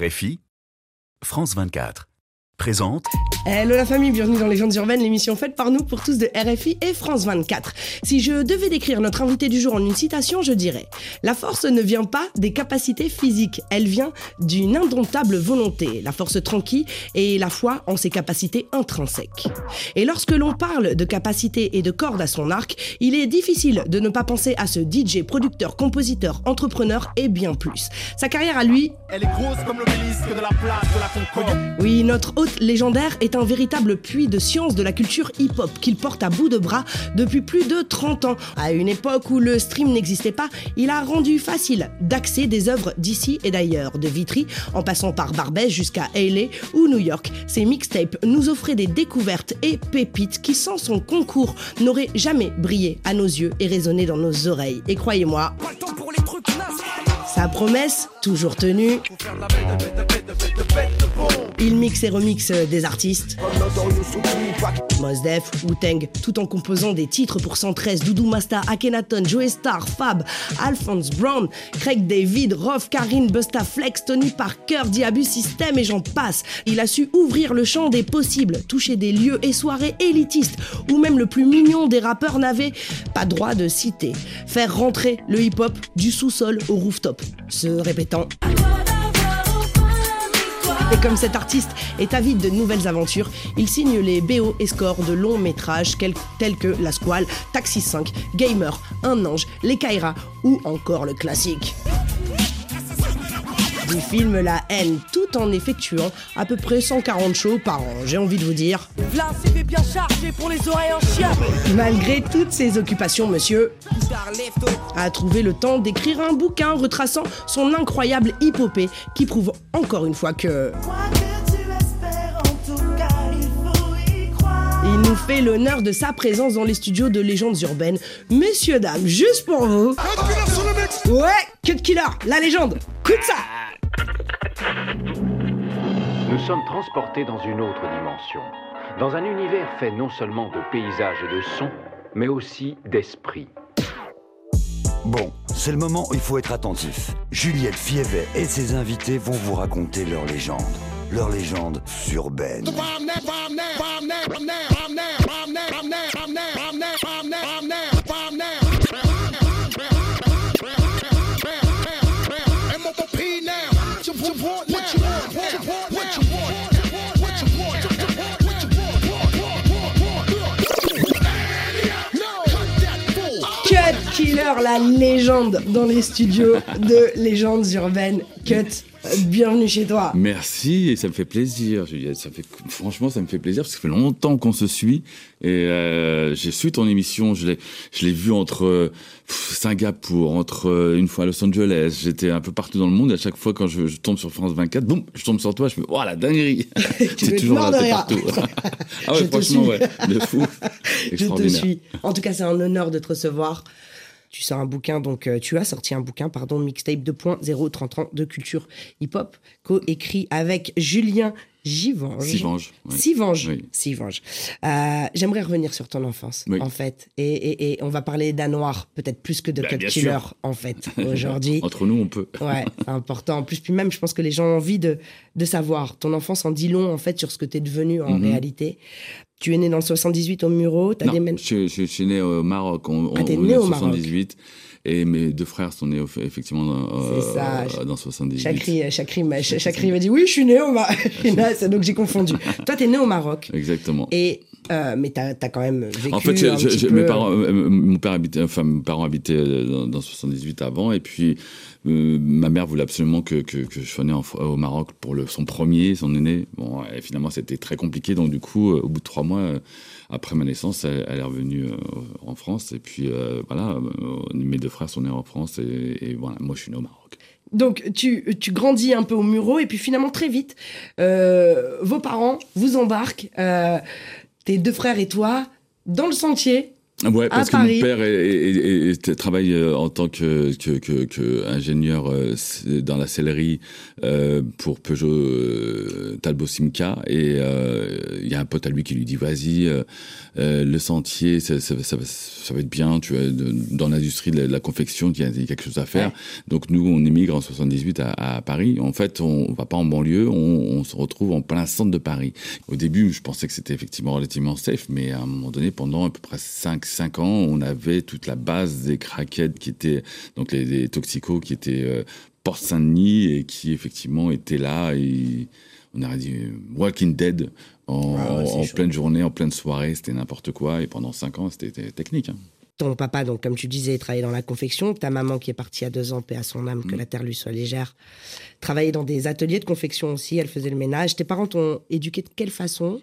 RFI, France 24. Présente. Hello la famille, bienvenue dans Légendes urbaines, l'émission faite par nous pour tous de RFI et France 24. Si je devais décrire notre invité du jour en une citation, je dirais La force ne vient pas des capacités physiques, elle vient d'une indomptable volonté, la force tranquille et la foi en ses capacités intrinsèques. Et lorsque l'on parle de capacité et de cordes à son arc, il est difficile de ne pas penser à ce DJ, producteur, compositeur, entrepreneur et bien plus. Sa carrière à lui, Elle est grosse comme l'obélisque de la place de la Concorde. oui, notre hôte légendaire est un véritable puits de science de la culture hip-hop qu'il porte à bout de bras depuis plus de 30 ans. À une époque où le stream n'existait pas, il a rendu facile d'accès des œuvres d'ici et d'ailleurs, de Vitry en passant par Barbès jusqu'à LA ou New York. Ses mixtapes nous offraient des découvertes et pépites qui, sans son concours, n'auraient jamais brillé à nos yeux et résonné dans nos oreilles. Et croyez-moi, sa promesse, toujours tenue, Il mixe et remixe des artistes. Mos Def, Wu-Tang, tout en composant des titres pour 113, Doudou Masta, Akhenaton, Joe Star, Fab, Alphonse Brown, Craig David, Rof, Karine, Busta Flex, Tony Parker, Diabu System et j'en passe. Il a su ouvrir le champ des possibles, toucher des lieux et soirées élitistes, où même le plus mignon des rappeurs n'avait pas droit de citer. Faire rentrer le hip-hop du sous-sol au rooftop, se répétant et comme cet artiste est avide de nouvelles aventures, il signe les BO et scores de longs métrages tels que La Squale, Taxi 5, Gamer, Un Ange, Les Kaira ou encore le classique. Du film La haine, tout en effectuant à peu près 140 shows par an, j'ai envie de vous dire. Bien chargé pour les oreilles en chien. Malgré toutes ces occupations, monsieur a trouvé le temps d'écrire un bouquin retraçant son incroyable épopée qui prouve encore une fois que Il nous fait l'honneur de sa présence dans les studios de Légendes Urbaines. Messieurs, dames, juste pour vous. Ouais, Cut Killer, la légende. Écoute ça Nous sommes transportés dans une autre dimension, dans un univers fait non seulement de paysages et de sons, mais aussi d'esprit. Bon, c'est le moment où il faut être attentif. Juliette Fievet et ses invités vont vous raconter leur légende. Leur légende urbaine. La légende dans les studios de Légendes Urbaines. Cut, bienvenue chez toi. Merci et ça me fait plaisir. Juliette. Ça fait franchement ça me fait plaisir parce que ça fait longtemps qu'on se suit et euh, j'ai su ton émission. Je l'ai je l'ai vu entre euh, Singapour, entre euh, une fois à Los Angeles. J'étais un peu partout dans le monde et à chaque fois quand je, je tombe sur France 24, boum, je tombe sur toi. Je me oh la dinguerie. Être toujours là, t'es partout. ah ouais Je te franchement ouais, de fou. Je te suis. En tout cas, c'est un honneur de te recevoir. Tu sors un bouquin, donc euh, tu as sorti un bouquin, pardon, mixtape 2.0 30 ans de culture hip-hop, co-écrit avec Julien Givange. Sivange. ouais. Sivange. Oui. Sivange. Euh, J'aimerais revenir sur ton enfance, Oui. en fait. Et, et- et on va parler d'un noir, peut-être plus que de Bah, Killer, sûr. en fait, aujourd'hui. Entre nous on peut. Ouais, c'est important. En plus, puis même, je pense que les gens ont envie de, de savoir. Ton enfance en dit long, en fait, sur ce que tu es devenu en Mhm. réalité. Tu es né dans le 78 au Muro, Non, je, je- je suis né au Maroc en, Ah, t'es né au Maroc. 78 et mes deux frères sont nés effectivement dans, euh, ça. dans 78. Chakri, Chakri m'a dit oui, je suis né au Maroc. donc j'ai confondu. Toi, t'es né au Maroc. Exactement. Et euh, mais t'as as quand même vécu En fait, je- un je- petit je- peu- mes parents, euh, euh, mon père habitait, enfin, mes parents habitaient dans, dans 78 avant, et puis euh, ma mère voulait absolument que, que, que je sois né en- au Maroc pour le, son premier, son aîné. Bon, et finalement, c'était très compliqué, donc du coup, au bout de trois mois, après ma naissance, elle, elle est revenue en France, et puis euh, voilà, mes deux frères sont nés en France, et, et voilà, moi, je suis né au Maroc. Donc tu, tu grandis un peu au Muro et puis finalement très vite, euh, vos parents vous embarquent, euh, tes deux frères et toi, dans le sentier Ouais, parce que Paris. mon père est- est- est- est- travaille euh, en tant que, que, que, que ingénieur euh, dans la sellerie euh, pour Peugeot euh, Talbot Simca et euh, il y a un pote à lui qui lui dit vas-y le sentier ça, ça, ça, va- ça va être bien tu vois dans l'industrie de la, de la confection il y, a, il y a quelque chose à faire Ouais. donc nous on émigre en 78 à, à Paris en fait on va pas en banlieue on, on se retrouve en plein centre de Paris au début je pensais que c'était effectivement relativement safe mais à un moment donné pendant à peu près 5 5 ans on avait toute la base des craquettes qui étaient donc les, les toxicos qui étaient euh, Porte Saint-Denis et qui effectivement étaient là et on aurait dit euh, Walking Dead en, Ah ouais, en pleine journée, en pleine soirée, c'était n'importe quoi et pendant 5 ans c'était technique. hein. Ton papa, donc comme tu disais, travaillait dans la confection. Ta maman, qui est partie à deux ans, paix à son âme, Mm. que la terre lui soit légère, travaillait dans des ateliers de confection aussi. Elle faisait le ménage. Tes parents t'ont éduqué de quelle façon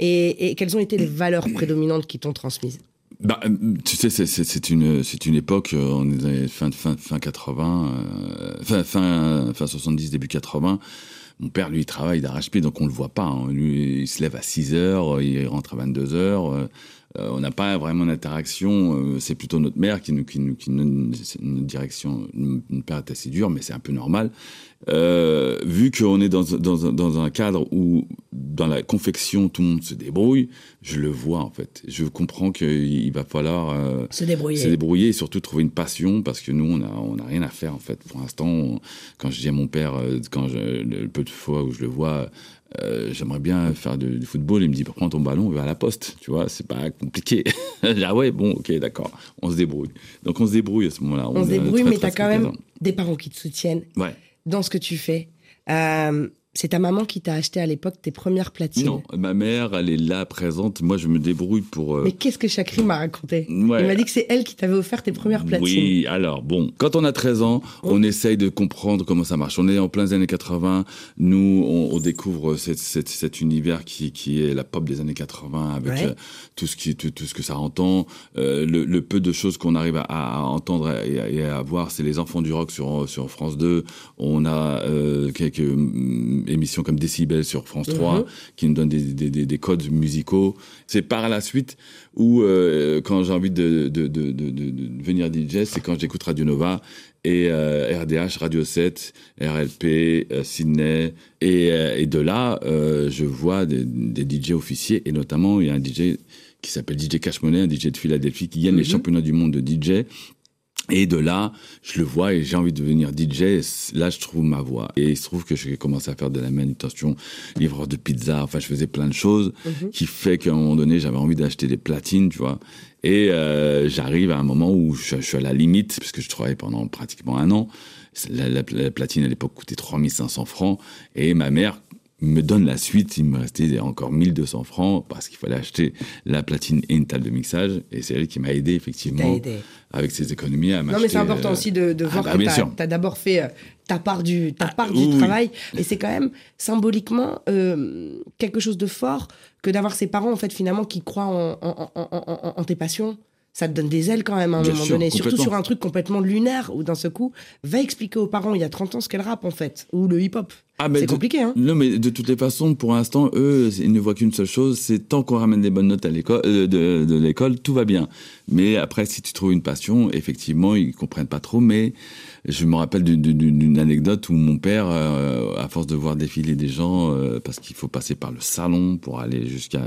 et, et quelles ont été les valeurs prédominantes qui t'ont transmises Bah, euh, tu sais, c'est- une, c'est une époque, euh, on est fin, fin, fin 80, euh, fin, fin, fin 70, début 80. Mon père, lui, il travaille d'arrache-pied, donc on le voit pas. hein. Lui, il se lève à 6 heures, il rentre à 22 heures. Euh, on n'a pas vraiment d'interaction. euh, c'est plutôt notre mère qui nous, qui nous, qui nous, notre direction. Notre père est assez dur, mais c'est un peu normal. Euh, vu qu'on est dans, dans, dans un cadre où, dans la confection, tout le monde se débrouille, je le vois en fait. Je comprends qu'il va falloir euh, Se débrouiller. se débrouiller et surtout trouver une passion parce que nous, on a, on a rien à faire en fait. Pour l'instant, quand je dis à mon père, quand je, le peu de fois où je le vois, euh, j'aimerais bien faire du football, il me dit, prends ton ballon et va à la poste. Tu vois, c'est pas compliqué. Ah ouais, bon, ok, d'accord, on se débrouille. Donc on se débrouille à ce moment-là. On se débrouille, très, mais très, t'as quand même des parents qui te soutiennent Ouais. dans ce que tu fais. Euh, c'est ta maman qui t'a acheté à l'époque tes premières platines. Non, ma mère, elle est là, présente. Moi, je me débrouille pour. euh, Mais qu'est-ce que Chakri m'a raconté Ouais. Il m'a dit que c'est elle qui t'avait offert tes premières platines. Oui, alors bon, quand on a 13 ans, on essaye de comprendre comment ça marche. On est en plein des années 80, nous, on, on découvre cette- cette- cet univers qui, qui est la pop des années 80 avec Ouais. euh, tout, ce qui, tout, tout ce que ça entend. Euh, le, le peu de choses qu'on arrive à, à entendre et à, et à voir, c'est les enfants du rock sur, sur France 2. On a quelques émissions comme Décibel sur France 3 Mhm. qui nous donnent des, des, des, des codes musicaux. C'est par la suite où, euh, quand j'ai envie de, de, de, de, de- de devenir DJ, c'est quand j'écoute Radio Nova et euh, RDH, Radio 7, RLP, euh, Sydney. Et, euh, et de là, euh, je vois des, des DJ officiers, et notamment, il y a un DJ qui s'appelle DJ Cash Money, un DJ de Philadelphie, qui gagne les championnats du monde de DJ. Et de là, je le vois et j'ai envie de devenir DJ. Et Là, je trouve ma voie. Et il se trouve que j'ai commencé à faire de la manutention, livreur de pizza. Enfin, je faisais plein de choses qui fait qu'à un moment donné, j'avais envie d'acheter des platines, tu vois. Et euh, j'arrive à un moment où je, je suis à la limite, parce que je travaillais pendant pratiquement un an. La, la- la platine à l'époque coûtait 3500 francs. Et ma mère me donne la suite. Il me restait encore 1200 francs parce qu'il fallait acheter la platine et une table de mixage. Et c'est elle qui m'a aidé, effectivement, aidé. avec ses économies à Non, m'acheter. mais c'est important euh, aussi de, de ah voir bah, que sûr. as, d'abord fait euh, ta part du, ta part du oui. travail. Et c'est quand même symboliquement euh, quelque chose de fort que d'avoir ses parents, en fait, finalement, qui croient en, en- en- en- en- en tes passions. Ça te donne des ailes quand même à un Bien moment sûr, donné. Surtout sur un truc complètement lunaire où d'un seul coup, va expliquer aux parents il y a 30 ans ce qu'est le rap en fait, ou le hip-hop. Ah, c'est compliqué, hein Non, mais de toutes les façons, pour l'instant, eux, ils ne voient qu'une seule chose, c'est tant qu'on ramène des bonnes notes à l'école, euh, de, de l'école, tout va bien. Mais après, si tu trouves une passion, effectivement, ils comprennent pas trop. Mais je me rappelle d'une- anecdote où mon père, euh, à force de voir défiler des gens, euh, parce qu'il faut passer par le salon pour aller jusqu'à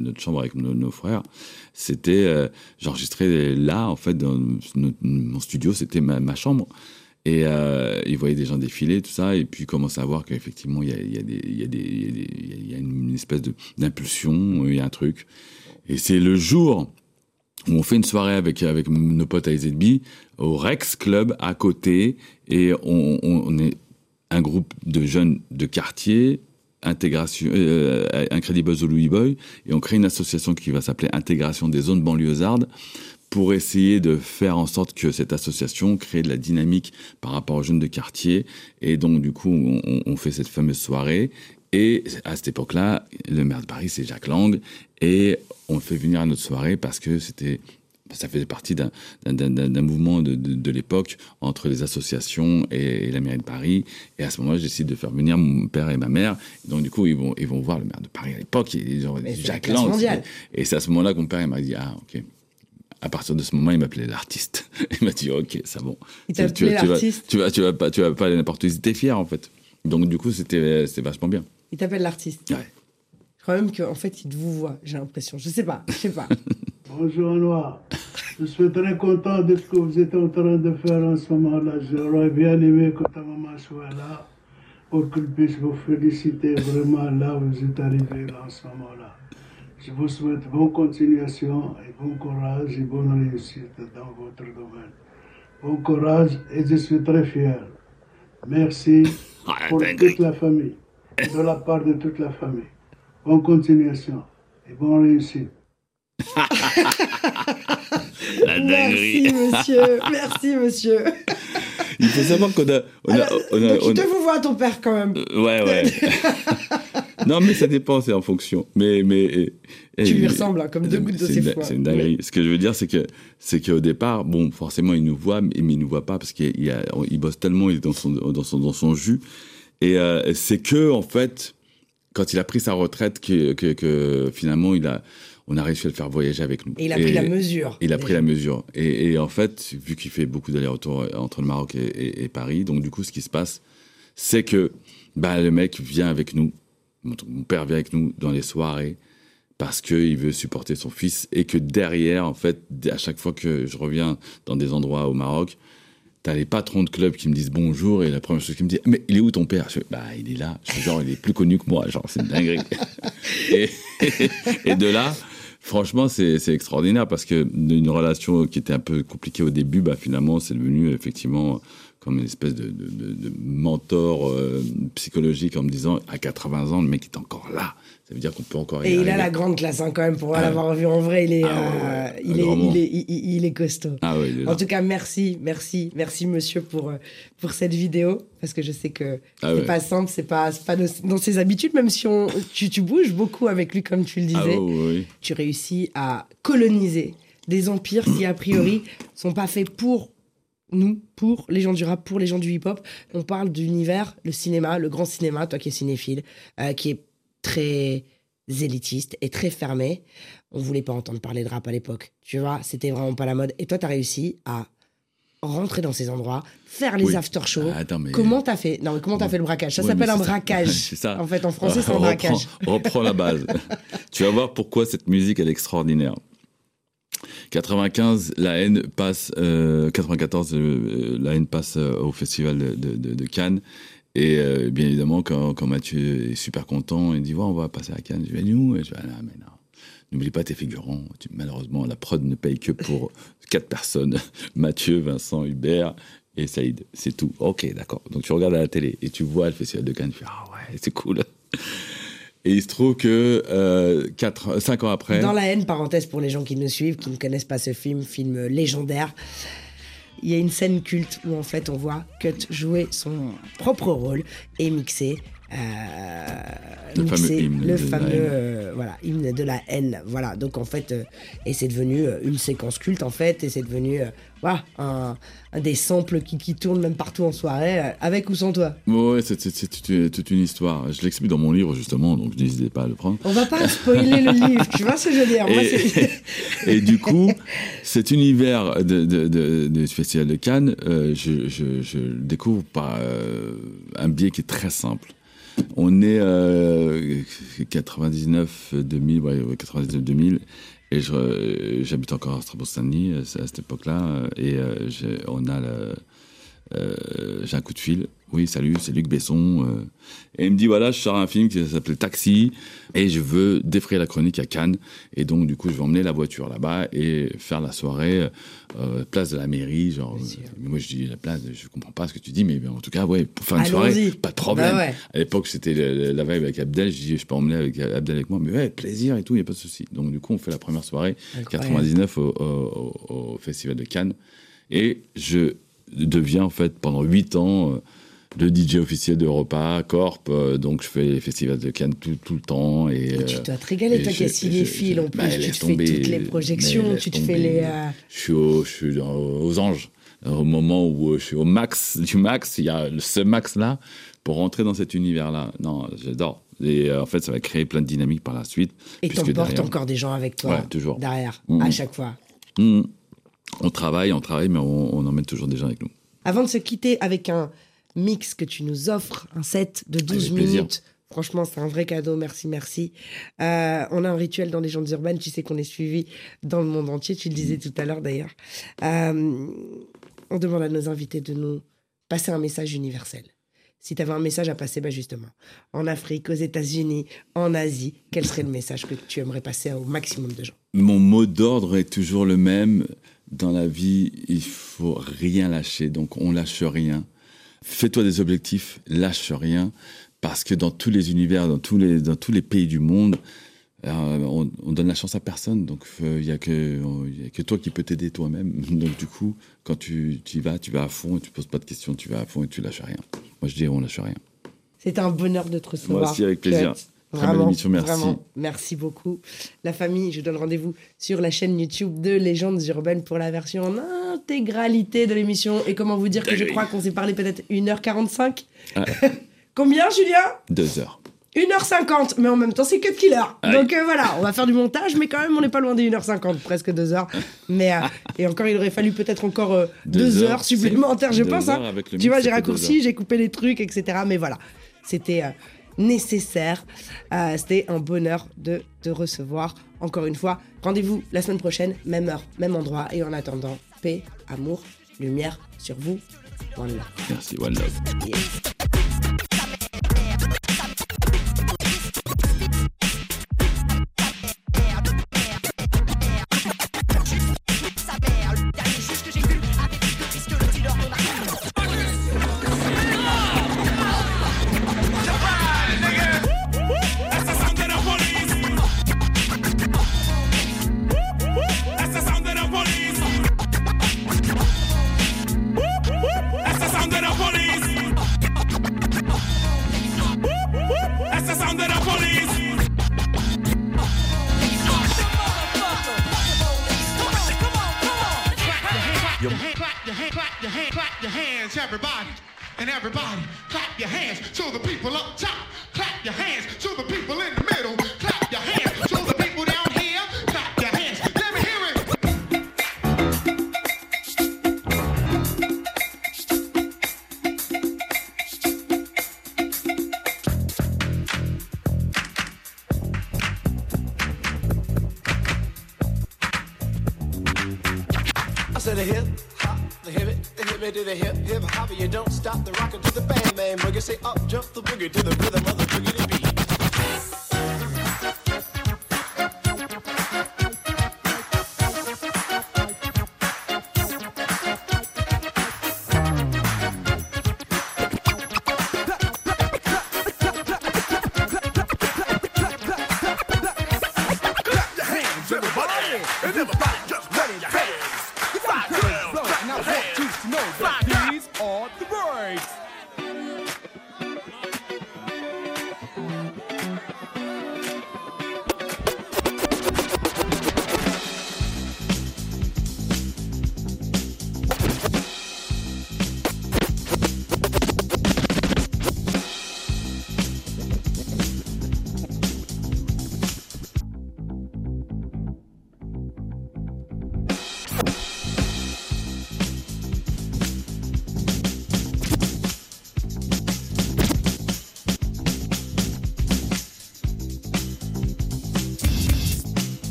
notre chambre avec nos, nos frères, c'était j'enregistrais là, en fait, dans notre- mon studio, c'était ma, ma chambre. Et euh, il voyait des gens défiler, tout ça, et puis il commençait à voir qu'effectivement, il y a, une espèce d'impulsion, il y a un truc. Et c'est le jour où on fait une soirée avec, nos potes à EZB, au Rex Club à côté, et on, est un groupe de jeunes de quartier, intégration, euh, Incredible Louis Boy, et on crée une association qui va s'appeler Intégration des zones banlieusardes pour essayer de faire en sorte que cette association crée de la dynamique par rapport aux jeunes de quartier. Et donc, du coup, on, fait cette fameuse soirée. Et à cette époque-là, le maire de Paris, c'est Jacques Lang. Et on le fait venir à notre soirée parce que c'était ça faisait partie d'un mouvement de, de, de l'époque entre les associations et, et la mairie de Paris. Et à ce moment-là, je décide de faire venir mon père et ma mère. Et donc, du coup, ils vont, ils vont voir le maire de Paris à l'époque. Ils ont Jacques Lang. Et c'est à ce moment-là que mon père m'a dit Ah, ok. À partir de ce moment, il m'appelait l'artiste. Il m'a dit, ok, c'est bon. Il Tu- tu- vas- l'artiste Tu vas, tu vas pas, tu vas pas aller n'importe où. Ils étaient fiers, en fait. Donc, du coup, c'était, vachement bien. Il t'appelle l'artiste. Ouais. Je crois même qu'en fait, il te vous voit, j'ai l'impression. Je sais pas, je sais pas. Bonjour Noir. Je suis très content de ce que vous êtes en train de faire en ce moment-là. J'aurais bien aimé que ta maman soit là pour qu'elle puisse vous féliciter vraiment là où vous êtes arrivé en ce moment-là. Je vous souhaite bonne continuation et bon courage et bonne réussite dans votre domaine. Bon courage et je suis très fier. Merci pour toute la famille, de la part de toute la famille. Bonne continuation et bonne réussite. La Merci, monsieur. Merci, monsieur. Il faut savoir qu'on a. On a, on a- Donc, on il a- te vous voit, ton père, quand même. Euh, Ouais, ouais. non, mais ça dépend, c'est en fonction. Mais, mais, et- et- Tu lui ressembles, hein, comme deux gouttes de ses fois. C'est une dinguerie. Ce que je veux dire, c'est que, c'est qu'au départ, bon, forcément, il nous voit, mais, mais il nous voit pas parce qu'il il, a- il bosse tellement, il est dans son, dans son, dans son jus. Et euh, c'est que, en fait, quand il a pris sa retraite, que, que, que finalement, il a, on a réussi à le faire voyager avec nous. Et il a pris la mesure. Il a pris la mesure. Et, et en fait, vu qu'il fait beaucoup d'allers-retours entre le Maroc et Paris, donc du coup, ce qui se passe, c'est que bah, le mec vient avec nous, mon, père vient avec nous dans les soirées, parce qu'il veut supporter son fils, et que derrière, en fait, à chaque fois que je reviens dans des endroits au Maroc, T'as les patrons de club qui me disent bonjour et la première chose qu'ils me disent mais il est où ton père? Je bah il est là. Je genre il est plus connu que moi, genre c'est une dinguerie. et, et de là, franchement c'est c'est extraordinaire parce que d'une relation qui était un peu compliquée au début, bah finalement c'est devenu effectivement comme une espèce de, de- de- de mentor euh, psychologique en me disant à 80 ans le mec est encore là. Ça veut dire qu'on peut encore y Et il a la grande classe, hein, quand même, pour Ah. l'avoir vu en vrai. Il est, Ah euh, ouais, il, est, vraiment. il, est, il, il- il est costaud. Ah ouais, est. En tout cas, merci, merci, merci, monsieur, pour, euh, pour cette vidéo. Parce que je sais que Ah c'est ouais. pas simple, c'est pas, pas dans ses habitudes, même si on, tu, tu bouges beaucoup avec lui, comme tu le disais. Ah ouais. Tu réussis à coloniser des empires qui, a priori, sont pas faits pour nous, pour les gens du rap, pour les gens du hip-hop. On parle d'univers, le cinéma, le grand cinéma, toi qui es cinéphile, euh, qui est très élitiste et très fermé. On voulait pas entendre parler de rap à l'époque. Tu vois, c'était vraiment pas la mode. Et toi, tu as réussi à rentrer dans ces endroits, faire les Oui. after-shows. Ah, mais- Comment t'as fait? Non, mais comment t'as fait le braquage? Ça s'appelle un braquage. C'est ça. En fait, en français, c'est un Reprends- braquage. Reprends la base. tu vas voir pourquoi cette musique elle est extraordinaire. 95, la haine passe. euh, 94, euh, la haine passe euh, au festival de, de- de- de Cannes. Et euh, bien évidemment, quand, quand Mathieu est super content, il dit ouais, on va passer à Cannes. Je vais nous. Et je vais ah, mais non. N'oublie pas tes figurants. Tu- malheureusement, la prod ne paye que pour quatre personnes Mathieu, Vincent, Hubert et Saïd. C'est tout. Ok, d'accord. Donc tu regardes à la télé et tu vois le festival de Cannes. Tu fais ah ouais, c'est cool. Et il se trouve que euh, quatre, cinq ans après. Dans la haine, parenthèse pour les gens qui nous suivent, qui ne connaissent pas ce film, film légendaire, il y a une scène culte où en fait on voit Cut jouer son propre rôle et mixer. Euh, Le mixer fameux hymne le de la fameux haine. euh, voilà hymne de la haine voilà donc en fait euh, et c'est devenu une séquence culte en fait et c'est devenu voilà un, un des samples qui, qui tournent même partout en soirée avec ou sans toi ouais, c'est, toute, une- histoire. Je l'explique dans mon livre, justement, donc n'hésitez pas à le prendre. on va pas spoiler le livre tu vois ce que je veux dire Moi, Et, et du coup, cet univers de, de, de, de ce festival de Cannes, euh, je, je, je le découvre par euh, un biais qui est très simple. On est euh, 99, 2000, ouais, ouais, 99, 2000, et j'habite encore à Strasbourg-Saint-Denis euh, à cette époque-là, euh, et euh, on a le, euh, j'ai un coup de fil. Oui, salut, c'est Luc Besson. euh. et il me dit voilà, je sors un film qui s'appelle Taxi et je veux défrayer la chronique à Cannes. Et donc, du coup, je vais emmener la voiture là-bas et faire la soirée euh, place de la mairie. Genre, euh, mais moi, je dis la place, je comprends pas ce que tu dis, mais en tout cas, ouais, pour faire une soirée, pas de problème. Bah ouais. À l'époque, c'était la vibe avec Abdel. Je dis, je peux emmener avec Abdel avec moi, mais ouais, plaisir et tout, il n'y a pas de souci. Donc, du coup, on fait la première soirée, Incroyable. 99 au, au- au- au Festival de Cannes. Et je deviens, en fait, pendant 8 ans, euh, le DJ officiel d'Europa, Corp. euh, donc, je fais les festivals de Cannes tout, tout le temps. Et, tu euh, dois te régaler, toi qui je- cinéphile je- en plus, bah, tu te fais toutes les projections, tu te fais les... euh, Je suis, au- je suis dans- aux anges. Au moment où euh, je suis au max du max, il y a ce max-là pour rentrer dans cet univers-là. Non, j'adore. Et euh, en fait, ça va créer plein de dynamiques par la suite. Et t'emportes derrière- encore des gens avec toi Ouais, toujours. derrière, Mhm. à chaque fois. Hmm. On travaille, on travaille, mais on, on emmène toujours des gens avec nous. Avant de se quitter avec un mix que tu nous offres, un set de 12 Avec plaisir. minutes. Franchement, c'est un vrai cadeau. Merci, merci. Euh, on a un rituel dans les légendes urbaines. Tu sais qu'on est suivi dans le monde entier. Tu le disais tout à l'heure d'ailleurs. Euh, on demande à nos invités de nous passer un message universel. Si tu avais un message à passer, bah justement, en Afrique, aux États-Unis, en Asie, quel serait le message que tu aimerais passer au maximum de gens? Mon mot d'ordre est toujours le même. Dans la vie, il faut rien lâcher, donc on lâche rien. Fais-toi des objectifs, lâche rien, parce que dans tous les univers, dans tous les, dans tous les pays du monde, euh, on, on donne la chance à personne. Donc il n'y a, que- y a que toi qui peux t'aider toi-même. Donc du coup, quand tu, tu y vas, tu vas à fond et tu poses pas de questions, tu vas à fond et tu lâches rien. Moi je dirais on lâche rien. C'était un bonheur de te recevoir. Moi aussi, avec plaisir. Belle Vraiment, émission, merci. vraiment, merci beaucoup. La famille, je donne rendez-vous sur la chaîne YouTube de Légendes Urbaines pour la version en intégralité de l'émission. Et comment vous dire que je crois qu'on s'est parlé peut-être 1h45 Ah. Combien, Julien? Deux heures. 1h50, mais en même temps, c'est que de killer. Aïe. Donc euh, voilà, on va faire du montage, mais quand même, on n'est pas loin des 1h50, presque 2 heures. Mais, euh, et encore, il aurait fallu peut-être encore 2 Deux heures, heures, supplémentaires, je pense. heures hein. Tu vois, j'ai raccourci, j'ai coupé les trucs, etc. Mais voilà, c'était euh, nécessaire. Euh, c'était un bonheur de te recevoir. Encore une fois, rendez-vous la semaine prochaine, même heure, même endroit. Et en attendant, paix, amour, lumière sur vous. One love. Merci, one love.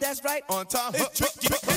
That's right. On top. It's tricky.